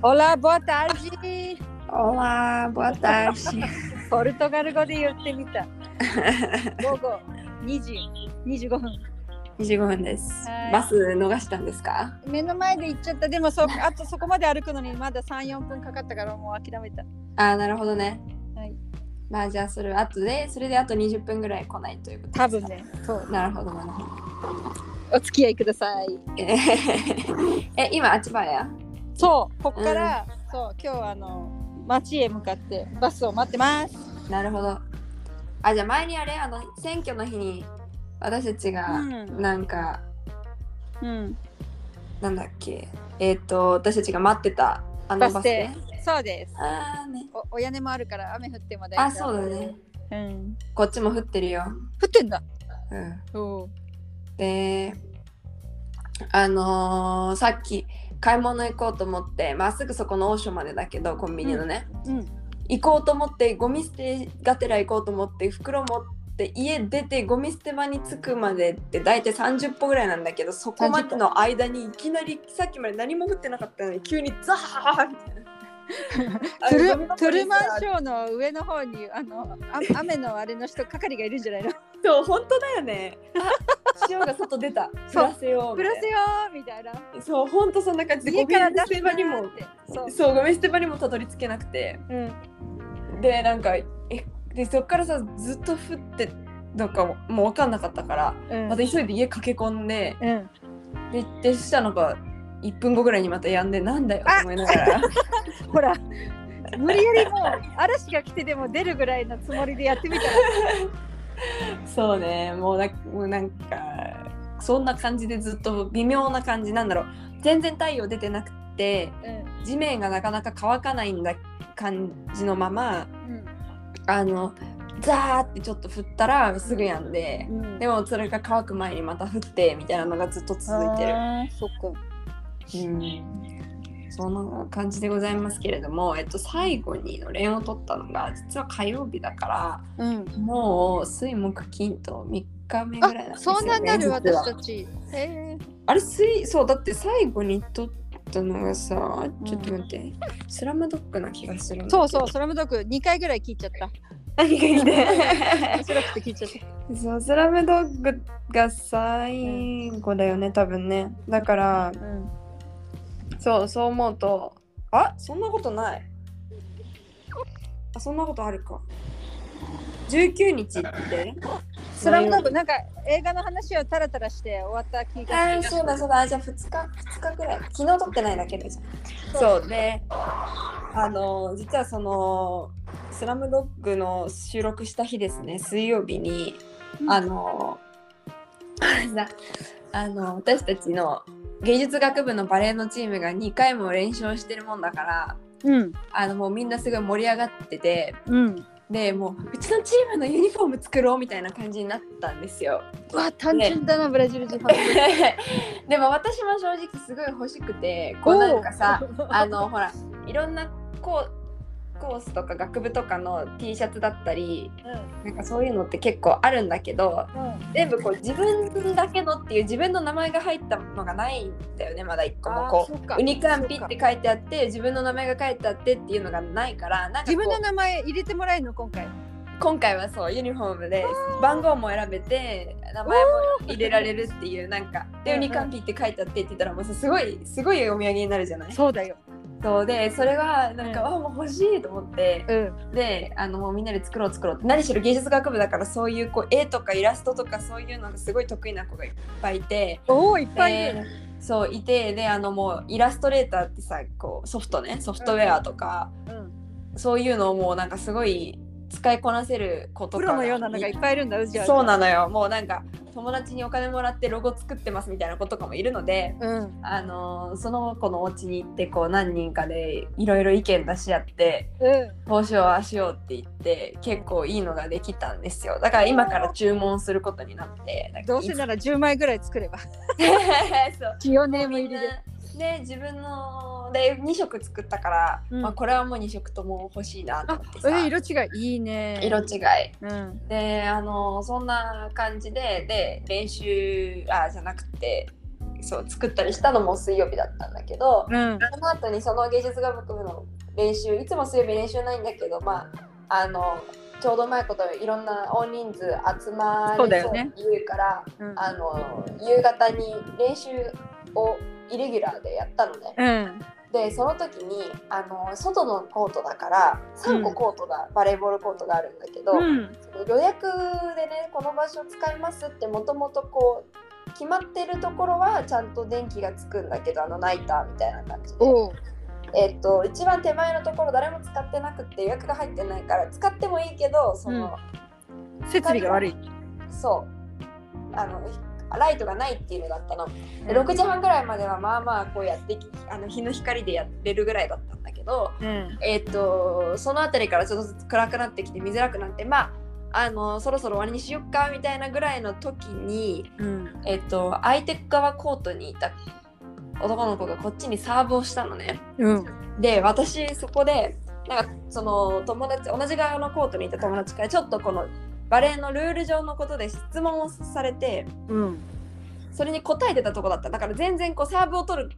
Olá, boa tarde. Olá, boa tarde. ポルトガル語で言ってみた。午後2時25分。25分ですはい。バス逃したんですか目の前で行っちゃった。でもそあとそこまで歩くのにまだ3、4分かかったからもう諦めた。あー、なるほどね。はい。まあじゃあそれ後で、それであと20分ぐらい来ないということ多分。ね。そう。なるほど、なるほど。お付き合いください。えーえ、今、あちばやそう、ここから、そう、今日あの、町へ向かってバスを待ってます。なるほど。あ、じゃあ前にあれ、あの、選挙の日に私たちが、うんなんか、うん。なんだっけ、えっ、と、私たちが待ってたあのバス停。。そうです。あーね。おお屋根もあるから雨降っても大丈夫。あ、そうだね。うん。こっちも降ってるよ。降ってんだ。うん。であのーさっき買い物行こうと思ってまっすぐそこのオーションまでだけどコンビニのね、うん。行こうと思ってゴミ捨てがてら行こうと思って袋持って家出てゴミ捨て場に着くまでって大体30歩ぐらいなんだけどそこまでの間にいきなりさっきまで何も降ってなかったのに急にザーみたいな。トゥルマンにショーの上の方にあのあ雨のあれの人係がいるんじゃないの？そう本当だよね。あ塩が外出た。そう。降らせようみたいな。プラスよーみたいな。そう本当そんな感じ。でゴミ捨て場にも。そう、そうゴミ捨て場にもたどり着けなくて。うん、でなんかえでそっからさずっと降ってなんかもう分かんなかったからうん。また急いで家駆け込んでうん、ででそしたらなんか1分後ぐらいにまた止んでなんだよと思いながら。ほら無理やりもう嵐が来てでも出るぐらいのつもりでやってみたら そうね。もうなもうなんかそんな感じでずっと微妙な感じなんだろう。全然太陽出てなくてうん。地面がなかなか乾かないんだ感じのままうん。あのザーってちょっと降ったらすぐやんで、うん。でもそれが乾く前にまた降ってみたいなのがずっと続いてる。そっか。うんそんな感じでございますけれども、えっと、最後にのれんを取ったのが実は火曜日だからうん。もう水木金と3日目ぐらいなんあですよ、ね、そんなになる私たち。へえ。あれ水そうだって最後に取ったのがさちょっと待って、スラムドッグな気がするそうそうスラムドッグ2回ぐらい聞いちゃった。何がいいね？面白くて聞いちゃった。そうスラムドッグが最後だよね多分ね。だからうんそうそう思うと。あそんなことない。あそんなことあるか。19日って？スラムドッグなんか映画の話をタラタラして終わった気があーそうだそうだ。じゃあ2日2日ぐらい。昨日撮ってないだけでじゃんそうであの実はそのスラムドッグの収録した日ですね。水曜日にうん。あのさ あの私たちの芸術学部のバレエのチームが2回も練習をしてるもんだからうん。あのもうみんなすごい盛り上がっててうん。でもううちのチームのユニフォーム作ろうみたいな感じになったんですよ。うわ単純だな、ブラジル人ファン。でも私も正直すごい欲しくてこうなんかさ あのほらいろんなコーコースとか学部とかの T シャツだったりなんかそういうのって結構あるんだけどうん。全部こう自分だけのっていう自分の名前が入ったのがないんだよねまだ一個もこう。ウニカンピって書いてあって自分の名前が書いてあってっていうのがないからなんか自分の名前入れてもらえるの？今回。今回はそうユニフォームで番号も選べて名前も入れられるっていうなんか。でうんうん。ウニカンピって書いてあってって言ったらもうさすごいすごいお土産になるじゃない？そうだよそうでそれがなんか、うん。あもう欲しいと思ってうん。であのもうみんなで作ろう作ろうって何しろ芸術学部だからそういうこう絵とかイラストとかそういうのがすごい得意な子がいっぱいいておおいっぱいいる。でそういてであのもうイラストレーターってさこうソフトねソフトウェアとか、うん。そういうのをもうなんかすごい使いこなせる子とかプロのようなのがいっぱいいるんだそうなのよ。もうなんか友達にお金もらってロゴ作ってますみたいな子とかもいるのでうん。あのーその子のお家に行ってこう何人かでいろいろ意見出し合ってうん。こうしようああしようって言って結構いいのができたんですよ。だから今から注文することになってどうせなら10枚ぐらい作れば。そう。チオネーム入りでで自分ので2色作ったから、うん。まあ、これはもう2色とも欲しいなとあ思ってさ。え色違いいいね。色違い。うん。であのそんな感じでで練習あじゃなくてそう作ったりしたのも水曜日だったんだけど、うん。その後にその芸術学部の練習いつも水曜日練習ないんだけどまああのちょうどうまいこといろんな大人数集まりそうそうだよね。って言うからうん。あの夕方に練習をイレギュラーでやったのね。うん。でその時にあの外のコートだから3個コートが、バレーボールコートがあるんだけど、うん。その予約でねこの場所使いますってもともとこう決まってるところはちゃんと電気がつくんだけどあのナイターみたいな感じで。えっと一番手前のところ誰も使ってなくて予約が入ってないから使ってもいいけどその、設備が悪い。そう。あのライトがないっていうのだったの。で6時半ぐらいまではまあまあこうやってきあの日の光でやれるぐらいだったんだけど、うんえっとその辺りからちょっとずつ暗くなってきて見づらくなってまああのそろそろ終わりにしよっかみたいなぐらいの時に、うんえっと相手側コートにいた男の子がこっちにサーブをしたのね。うんで私そこでなんかその友達同じ側のコートにいた友達からちょっとこのバレーのルール上のことで質問をされてうん。それに答えてたとこだった。だから全然こうサーブを取る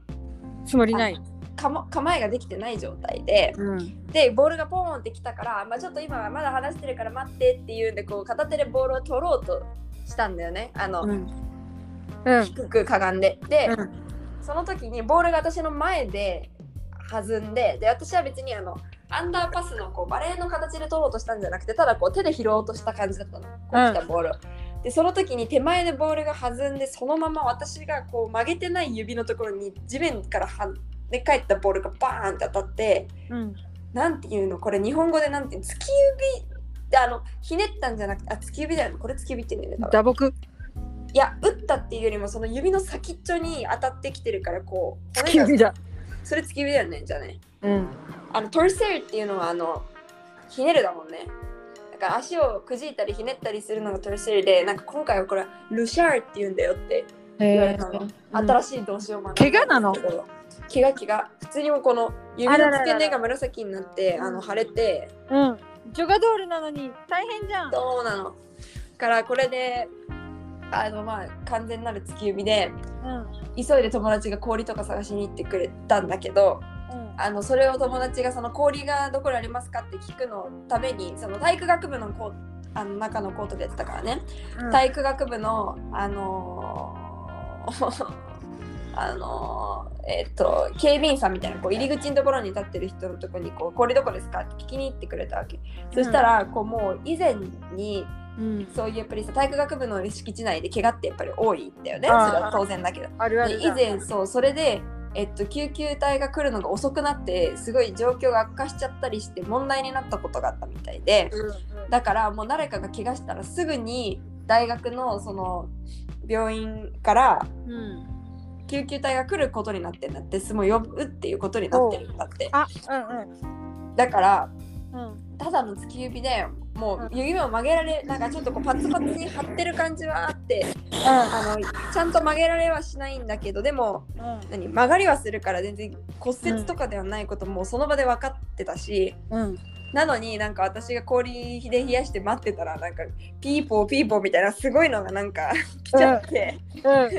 つもりない構えができてない状態でうん。でボールがポーンってきたから、まあ、ちょっと今はまだ話してるから待ってっていうんでこう片手でボールを取ろうとしたんだよね。あの、うん。うん。低くかがんで。で、うん。その時にボールが私の前で弾んでで私は別にあのアンダーパスのこうバレーの形で取ろうとしたんじゃなくてただこう手で拾おうとした感じだったの。こう来たボール。を、でその時に手前でボールが弾んでそのまま私がこう曲げてない指のところに地面から跳ね返ったボールがバーンって当たってうん。なんていうのこれ日本語でなんていうの突き指であのひねったんじゃなくてあ突き指だよね。これ突き指って言うんだよ打撲？いや打ったっていうよりもその指の先っちょに当たってきてるからこう突き指だそれ突き指だよねじゃあねうん。あのトルセールっていうのはあのひねるだもんね。だから足をくじいたりひねったりするのがトルセールでなんか今回はこれルシャーって言うんだよって言われたの、新しい動詞を学んだ怪我なの？怪我怪我普通にもうこの指の付け根が紫になってあの腫れて。うん。ジョガドールなのに大変じゃん。そうなの。からこれであのまあ完全なる突き指でうん。急いで友達が氷とか探しに行ってくれたんだけどあのそれを友達がその氷がどこにありますかって聞くのためにその体育学部のコーあの中のコートでやってたからね、うん。体育学部のあのー あのーえっと警備員さんみたいなこう入り口のところに立ってる人のところにこう氷どこですかって聞きに行ってくれたわけ、そしたらこうもう以前にうん。そういうやっぱりさ体育学部の敷地内で怪我ってやっぱり多いんだよね。それは当然だけど。以前そうそれで、えっと、救急隊が来るのが遅くなってすごい状況が悪化しちゃったりして問題になったことがあったみたいでだからもう誰かが怪我したらすぐに大学のその病院からうん救急隊が来ることになってんだってすごい呼ぶっていうことになってるんだって。あうんだからただの突き指でもう指を曲げられなんかちょっとこうパツパツに張ってる感じはあってあのちゃんと曲げられはしないんだけどでもうん。何曲がりはするから全然骨折とかではないこともその場で分かってたし、うん。なのになんか私が氷で冷やして待ってたらなんかピーポーピーポーみたいなすごいのがなんか 来ちゃって、うん。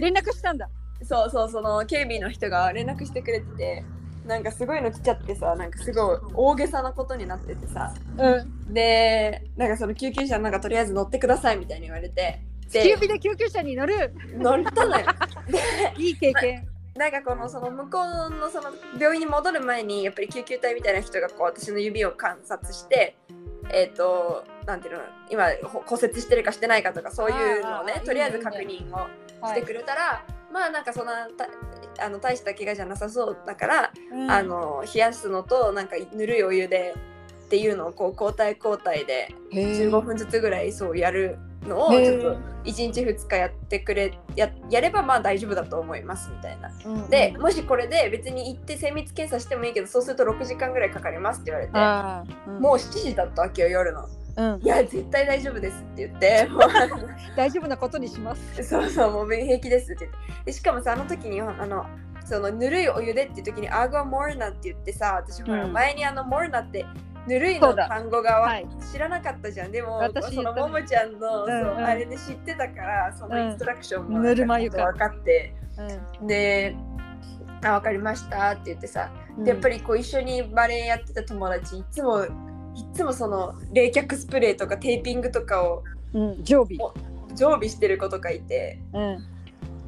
連絡したんだ。そうそうその警備の人が連絡してくれててなんかすごいの来ちゃってさなんかすごい大げさなことになっててさ。うん。でなんかその救急車なんかとりあえず乗ってくださいみたいに言われて。突き指で救急車に乗る。乗ったのよ。いい経験。なんかこのその向こうのその病院に戻る前にやっぱり救急隊みたいな人がこう私の指を観察してえっ、となんていうの今ほ骨折してるかしてないかとかそういうのをねとりあえず確認をしてくれたら、まあなんかそんなたあの大した怪我じゃなさそうだから、うん。あの冷やすのとなんかぬるいお湯でっていうのをこう交代交代で15分ずつぐらいそうやるのをちょっと1日2日やってくれややればまあ大丈夫だと思いますみたいな。うんでもしこれで別に行って精密検査してもいいけどそうすると6時間ぐらいかかりますって言われてうん。もう7時だったわけよ夜の。うん。いや絶対大丈夫ですって言って。大丈夫なことにします。そうそうもう平気ですって言って。でしかもさあの時にあのそのぬるいお湯でっていう時にアーゴモルナって言ってさ私ほらうん。前にあのモルナってぬるいの単語がわはい。知らなかったじゃん。でも私そのももちゃんの、うんそううん。あれで知ってたからそのインストラクションもぬるま湯か。分かって、で「あ分かりました」って言ってさうん。でやっぱりこう一緒にバレエやってた友達いつもいつもその冷却スプレーとかテーピングとかをうん。常備。常備してる子とかいてうん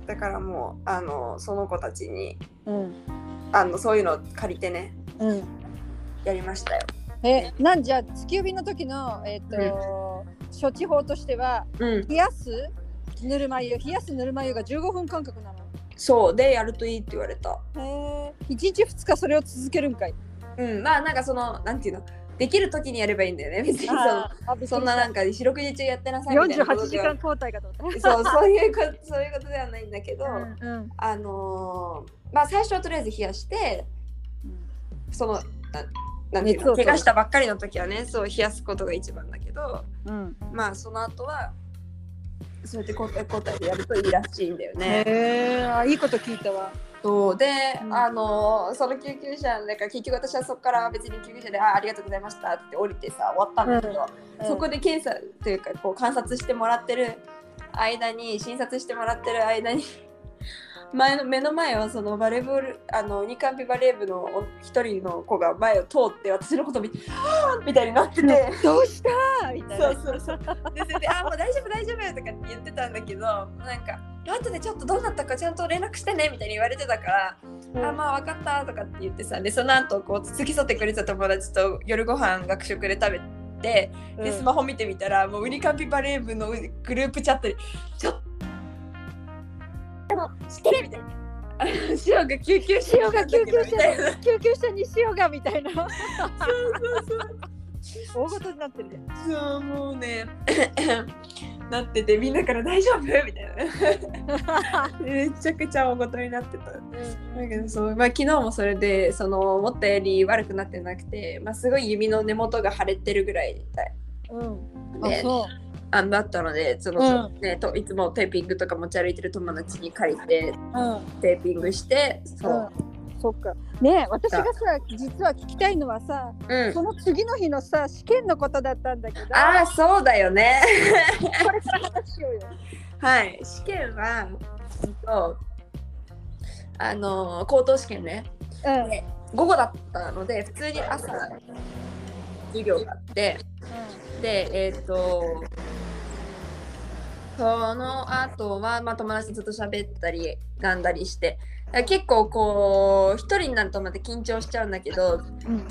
だからもうあのその子たちにうん。あのそういうのを借りてねうん。やりましたよ。えなんじゃ地球便の時のえっ、と、処置法としてはうん、冷やすぬるま湯冷やすぬるま湯が15分間隔なの。そう。でやるといいって言われた。へえ1日2日それを続けるんかい。うん、まあなんかそのなんていうの？できる時にやればいいんだよね別にそそんななんか四六時中やってなさいみたいなこ48とでは。時間交代かと思っそうそういうことそういうことではないんだけど、たうんうん。あのーまあ最初はとりあえず冷やしてそのななんていうの怪我したばっかりの時はねそう冷やすことが一番だけどうん。まあその後はそうやって交代交代でやるといいらしいんだよね。へえあいいこと聞いたわそうで、うんあのーその救急車だから結局私はそこから別に救急車で「あありがとうございました」って降りてさ終わったんだけど、そこで検査というかこう観察してもらってる間に診察してもらってる間に 前の目の前はそのバレーボールあのニカンピバレー部の一人の子が前を通って私のこと見て「はあ!」みたいになってて。どうしたみたいなそうそうそう。で、それで、あ、もう大丈夫、大丈夫とかって言ってたんだけど、なんか、後でちょっとどうなったかちゃんと連絡してねみたいに言われてたから、うん。あ、まあ分かったとかって言ってさ、で、その後、こう、付き添ってくれた友達と夜ご飯学食で食べて、で、うん。スマホ見てみたら、もうウニカンピバレー部のグループチャットに、ちょっと、みたいな。あの塩が救急車塩が救急車救急車に塩がみたいな。そうそうそう。大事になってるじゃんそうもうねなっててみんなから大丈夫？みたいな。めちゃくちゃ大ごとになってた。だけどそう、まあ、昨日もそれでその思ったより悪くなってなくて、まあ、すごい指の根元が腫れてるぐらいうん。あでそあだったのでその、うん。ね、といつもテーピングとか持ち歩いてる友達に借りてううん。テーピングしてそう、そっか。ねえ私がさ実は聞きたいのはさうん。その次の日のさ試験のことだったんだけどああそうだよね。これから話しようよ。はい。試験はうんとあの高等試験ね。うん。で午後だったので普通に朝授業があってでえっ、とその後は、まあ、友達とずっと喋ったりなんだりして結構こう一人になるとまた緊張しちゃうんだけどうん。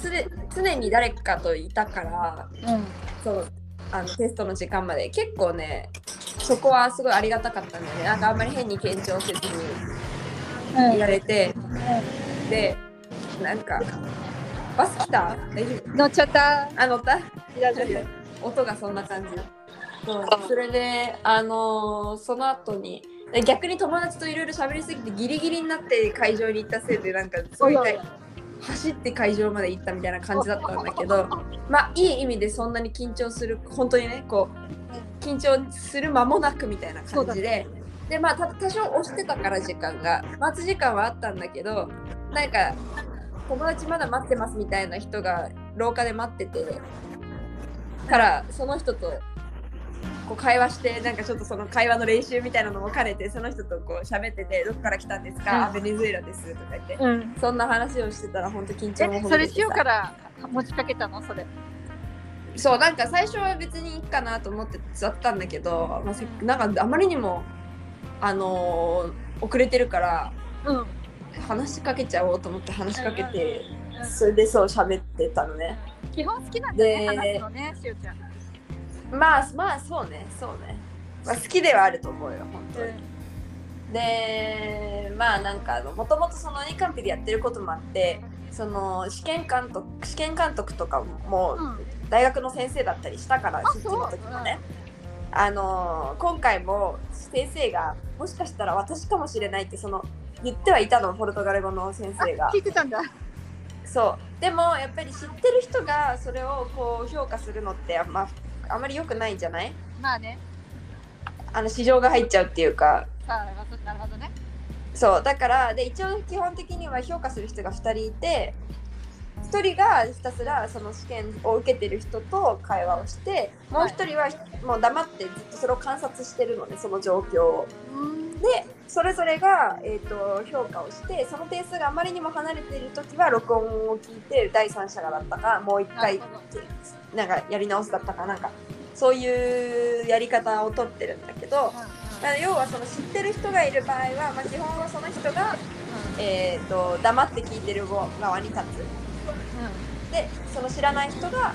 常に誰かといたからうん。そうあのテストの時間まで。結構ねそこはすごいありがたかったんだよね。なんかあんまり変に緊張せずにいられて、でなんかバス来た？大丈夫？乗っちゃった。あ乗った？音がそんな感じ。そうそれであのーその後にで逆に友達といろいろ喋りすぎてギリギリになって会場に行ったせいでなんかすごい走って会場まで行ったみたいな感じだったんだけどまあいい意味でそんなに緊張する本当にねこう緊張する間もなくみたいな感じででまあた多少押してたから時間が待ち時間はあったんだけどなんか友達まだ待ってますみたいな人が廊下で待っててからその人とこう会話してなんかちょっとその会話の練習みたいなのも兼ねてその人とこう喋ってて「どこから来たんですか？うん。あベネズエラです」とか言って。うん。そんな話をしてたら本当緊張もえほぐそれしようから持ちかけたの？それ。そうなんか最初は別にいいかなと思って座ったんだけど、まあ、せなんかあまりにもあのー遅れてるからうん。話しかけちゃおうと思って話しかけてうんそれでそう喋ってたのね。基本好きなんだねで話すのねしおちゃんまあまあそうね。そうね、まあ、好きではあると思うよ本当に。でまあなんかもともとそのニカンピでやってることもあってその試験監督試験監督とかもうん。大学の先生だったりしたからあ出張の時もね。あの今回も先生がもしかしたら私かもしれないってその言ってはいたのポルトガル語の先あ生が。聞いてたんだ。そう。でもやっぱり知ってる人がそれをこう評価するのってあ,、まあ、あまり良くないんじゃない？まあね。あの市場が入っちゃうっていうか。なるほどね。そうだからで一応基本的には評価する人が2人いて1人がひたすらその試験を受けてる人と会話をしてもう1人はもう黙ってずっとそれを観察してるのねその状況を。うんでそれぞれが、えー、と評価をしてその点数があまりにも離れている時は録音を聞いて第三者がだったかもう一回なんかやり直すだったかなんかそういうやり方をとってるんだけど、まあ要はその知ってる人がいる場合は、まあ、基本はその人が、えー、と黙って聞いてる側に立つ。でその知らない人が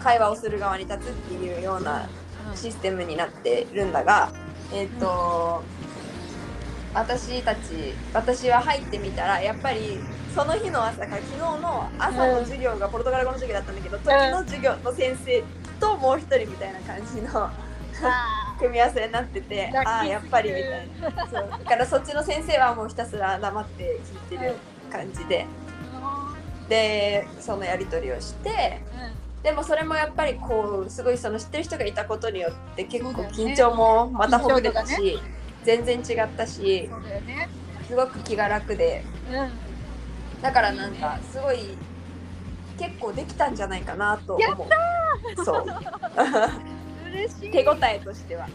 会話をする側に立つっていうようなシステムになってるんだが、えっ、と、私たち私は入ってみたらやっぱりその日の朝から昨日の朝の授業がポルトガル語の授業だったんだけど、時の授業の先生ともう一人みたいな感じの 組み合わせになっててああやっぱりみたいな。そう。だからそっちの先生はもうひたすら黙って聞いてる感じで。でそのやり取りをしてでもそれもやっぱりこうすごいその知ってる人がいたことによって結構緊張もまたほぐれたし、緊全然違ったしそうだよね。すごく気が楽でうんだからなんかすごい結構できたんじゃないかなと思う。そう。嬉しい。手応えとしては。うん。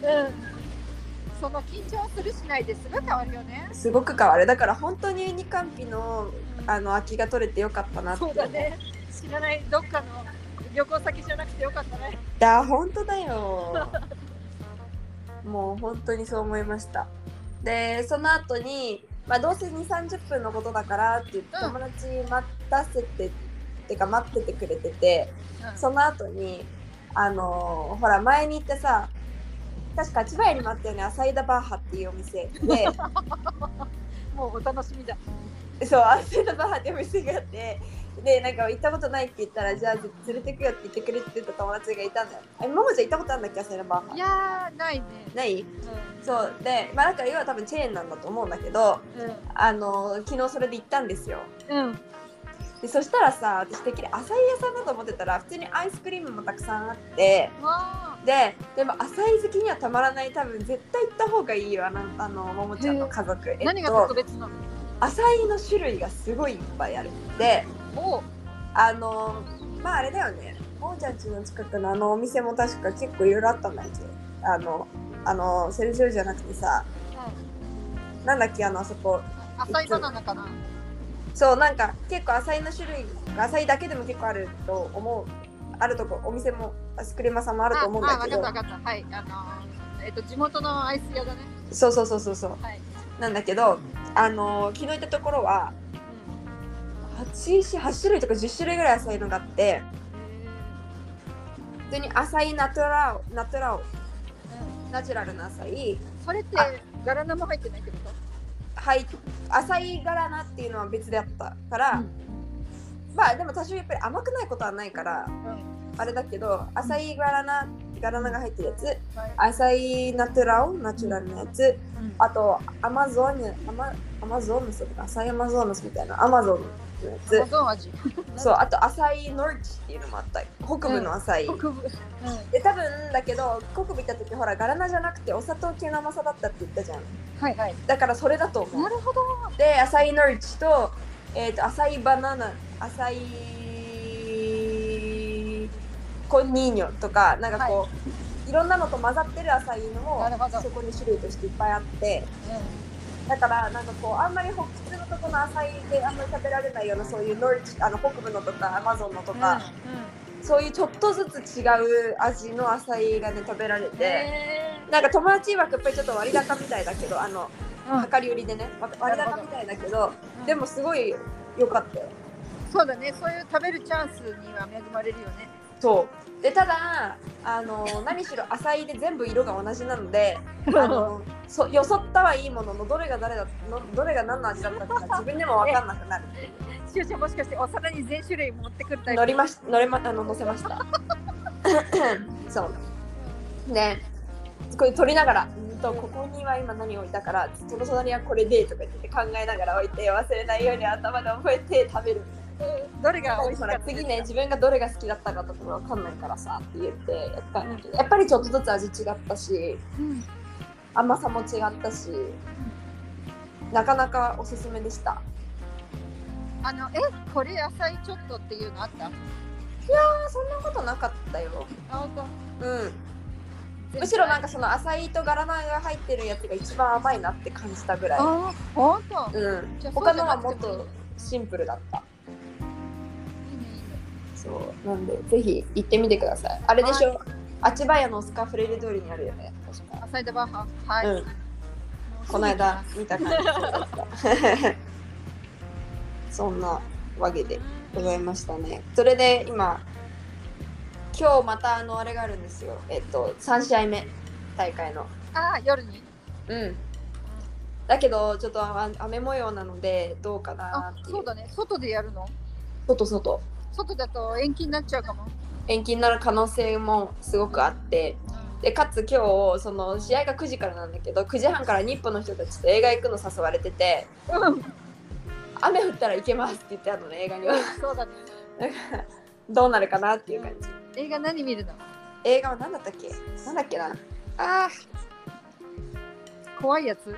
その緊張するしないですぐ変わるよね。すごく変わる。だから本当に二冠日のあの空きが取れてよかったなって。そうだね。知らないどっかの旅行先じゃなくてよかったね。いや本当だよ。もう本当にそう思いました。でその後にまあどうせ2 3 0分のことだからって言ってうん。友達待たせて、ってか待っててくれててその後にあのーほら前に行ってさ確か千葉屋にもあったよねアサイダバーハっていうお店で。もうお楽しみだ。そうアサイダバーハっていうお店があってでなんか行ったことないって言ったらじゃあ連れてくよって言ってくれてた友達がいたんだよ。えももちゃん行ったことあるんだっけ？アサイダバーハいやーないね。ない？うん。そう。でまあなんか要は多分チェーンなんだと思うんだけどあの昨日それで行ったんですよ。うん。うんでそしたらさ私てっきり浅井屋さんだと思ってたら普通にアイスクリームもたくさんあってわででも浅井好きにはたまらない多分絶対行った方がいいよあのあのももちゃんの家族。ー。何が特別なの？浅井の種類がすごいいっぱいある。でおうあのまああれだよね。ももちゃん家の近くのあのお店も確か結構いろいろあったんだっけ？あのあのセルジオじゃなくてさ。なんだっけあのあそこ。浅いバナナかな？そうなんか結構浅いの種類が浅いだけでも結構あると思う。あるとこお店もアイスクリーム屋さんもあると思うんだけど。ああ分かった分かった。はいあのーえっと地元のアイス屋だね。そうそうそうそうそう。はい。なんだけどあの昨日行ったところは 8, 8種類とか10種類ぐらい浅いのがあって普通に浅いナトラオナトラオナチュラルな浅いそれってガラナも入ってないってこと？はい浅いガラナっていうのは別であったから、うん。まあでも多少やっぱり甘くないことはないからあれだけど浅いガラナガラナが入ってるやつはい。浅いナトラオナチュラルなやつうん。あとアマゾンアマアマゾンヌスとか浅いアマゾンヌスみたいなアマゾンゾン味。つそうあと浅いノルチっていうのもあった。北部の浅い、北部。うん。で多分だけど北部行った時ほらガラナじゃなくてお砂糖系の甘さだったって言ったじゃん。はいはい。だからそれだと思う。なるほど。で浅いノルチと,、えー、と浅いバナナ浅いコンニーニョとかなんかこう、い、ろんなのと混ざってる浅いのもそこに種類としていっぱいあって。だからなんかこうあんまりほ普通のとこの浅いであんまり食べられないようなそういうノルチあの北部のとかアマゾンのとか、そういうちょっとずつ違う味の浅いがね食べられて、へなんか友達曰くやっぱりちょっと割高みたいだけどあのー量り売りでねわ割高みたいだけどでもすごい良かったよ。そうだね。そういう食べるチャンスには恵まれるよね。そう。でただあの何しろ浅いで全部色が同じなので あのそよそったはいいもののどれが誰だのどれが何の味だったか 自分でも分かんなくなる。しゅうちゃんもしかしてお皿に全種類持ってくるタイプ？乗りまし乗れまあの乗せました。そう。でこれ取りながらうんとここには今何を置いたからその隣はこれでとか言って考えながら置いて忘れないように頭で覚えて食べる。うん。どれが美味しほからった次ね自分がどれが好きだったかとかわかんないからさって言ってやったんだけどやっぱりちょっとずつ味違ったしうん甘さも違ったしなかなかおすすめでしたあのえこれ野菜ちょっとっていうのあった？あそんなことなかったよあ本当？うんむしろなんかその浅いとガラナが入ってるやつが一番甘いなって感じたぐらい。あーほんとうん。他のはもっとシンプルだった。そう。なんでぜひ行ってみてください。あれでしょ？あちばやのスカフレレ通りにあるよね。確か。アサイドバーハはい、うん。この間見た感じ そんなわけでございましたね。それで今今日またあのあれがあるんですよ。えっと3試合目大会の。あー夜に？うん。だけどちょっとあ雨模様なのでどうかなあって。そうだね外でやるの？外外外だと延期になっちゃうかも、延期になる可能性もすごくあって。でかつ今日その試合が9時からなんだけど9時半から日本の人たちと映画行くの誘われててうん、雨降ったら行けますって言ってあるのね映画には。そうだね。だからどうなるかなっていう感じ。映画何見るの？映画は何だったっけ？なんだっけな？あ怖いやつ。ー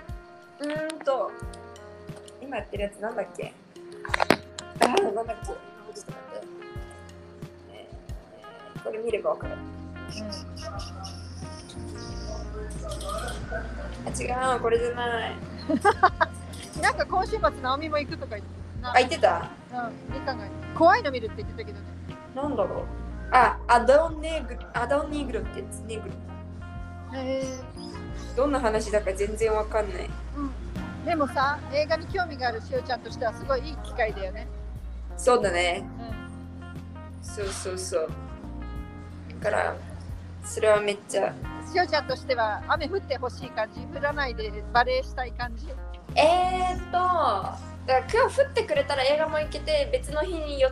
うーんと今やってるやつなんだっけ？あーなんだっけ？ちょっと待って、えーこれ見ればわかるあ違うこれじゃない。うん、なんか今週末直美も行くとか言ってなあ言ってた？うん、見たが怖いの見るって言ってたけどね。なんだろう？あアドンネグアドンニグロってやつネグロ。へえどんな話だか全然わかんない。うん、でもさ映画に興味があるしおちゃんとしてはすごいいい機会だよね、そうだね。うそうそうそう。だからそれはめっちゃ。ん、しおちゃんとしては雨降ってほしい感じ降らないでバレーしたい感じ？えーっとだから今日降ってくれたら映画も行けて別の日によ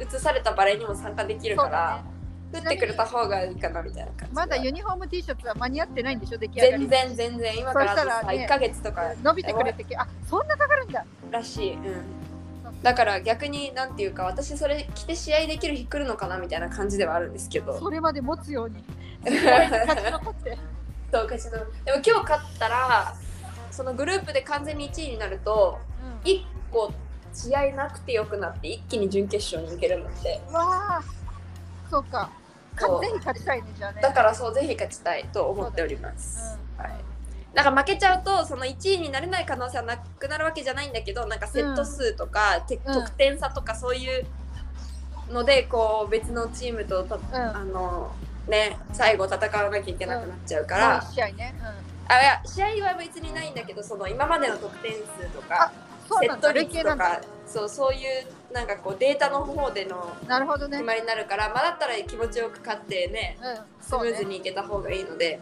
移されたバレエにも参加できるから、ね。降ってくれた方がいいかなみたいな感じまだユニフォーム T シャツは間に合ってないんでしょ出来上がり全然全然。今からさね1ヶ月とか。伸びてくれてけあそんなかかるんだ。らしい、うん、だから逆になんていうか私それ着て試合できる日来るのかなみたいな感じではあるんですけど。それまで持つように 勝ち残って。そう勝ちのでも今日勝ったらそのグループで完全に1位になると1個試合なくてよくなって一気に準決勝に行けるんだって。うん、わあそうか。ぜひ勝ちたいねじゃあね。だからそうぜひ勝ちたいと思っております、はい。なんか負けちゃうとその1位になれない可能性はなくなるわけじゃないんだけどなんかセット数とか、てうん。得点差とかそういうのでこう別のチームとた、ん。あのね最後戦わなきゃいけなくなっちゃうから、もう一試合ね、あいや試合は別にないんだけどその今までの得点数とかセット率とかそうそういうなんかこうデータの方での決まりになるから、まあ、だったら気持ちよく勝ってねうん。スムーズにいけた方がいいので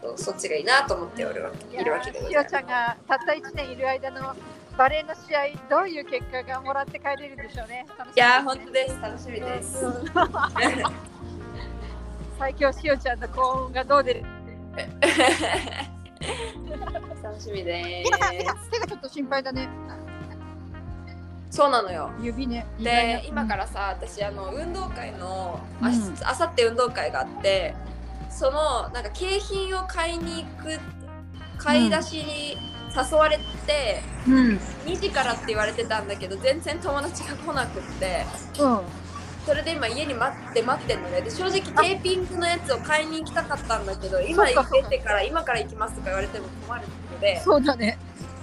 そうそっちがいいなと思っておるわけいるわけでごしざいます。おちゃんがたった1年いる間のバレーの試合どういう結果がもらって帰れるんでしょうね。いやー本当です。楽しみです、うん最強しおちゃんの幸運がどう出る 楽しみです。手がちょっと心配だねそうなのよ。指ね。で今かららさ私あの運動会のあうん。あさって運動会があってそのなんか景品を買いに行く買い出しに誘われて、うん。2時からって言われてたんだけど全然友達が来なくって。うんそれで今家に待って待ってんのね。で正直テーピングのやつを買いに行きたかったんだけど今そっか。そっか出てから今から行きますとか言われても困るのでそうだね、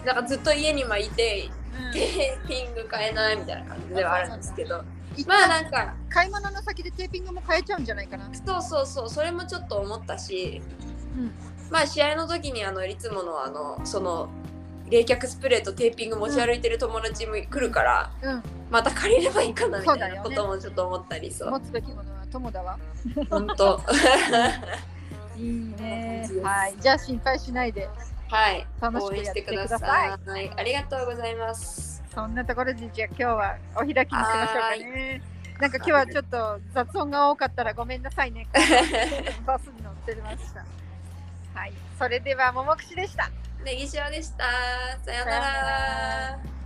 なんかずっと家に今いてうん。テーピング買えないみたいな感じではあるんですけど。一まあ旦なんか買い物の先でテーピングも変えちゃうんじゃないかな。そうそうそうそれもちょっと思ったし、うん。まあ試合の時にあのいつものあのその冷却スプレーとテーピング持ち歩いてる友達も来るから、うん。また借りればいいかなみたいなこともちょっと思ったりそう持つべきものは友だわ。本当。いいね。はい。じゃあ心配しないで。はい。楽しくやってくください。はい。ありがとうございます。そんなところでじゃあ今日はお開きにしましょうかね。なんか今日はちょっと雑音が多かったらごめんなさいね。バスに乗ってました。はい。それではももくしでしたネギシワでした。さよなら。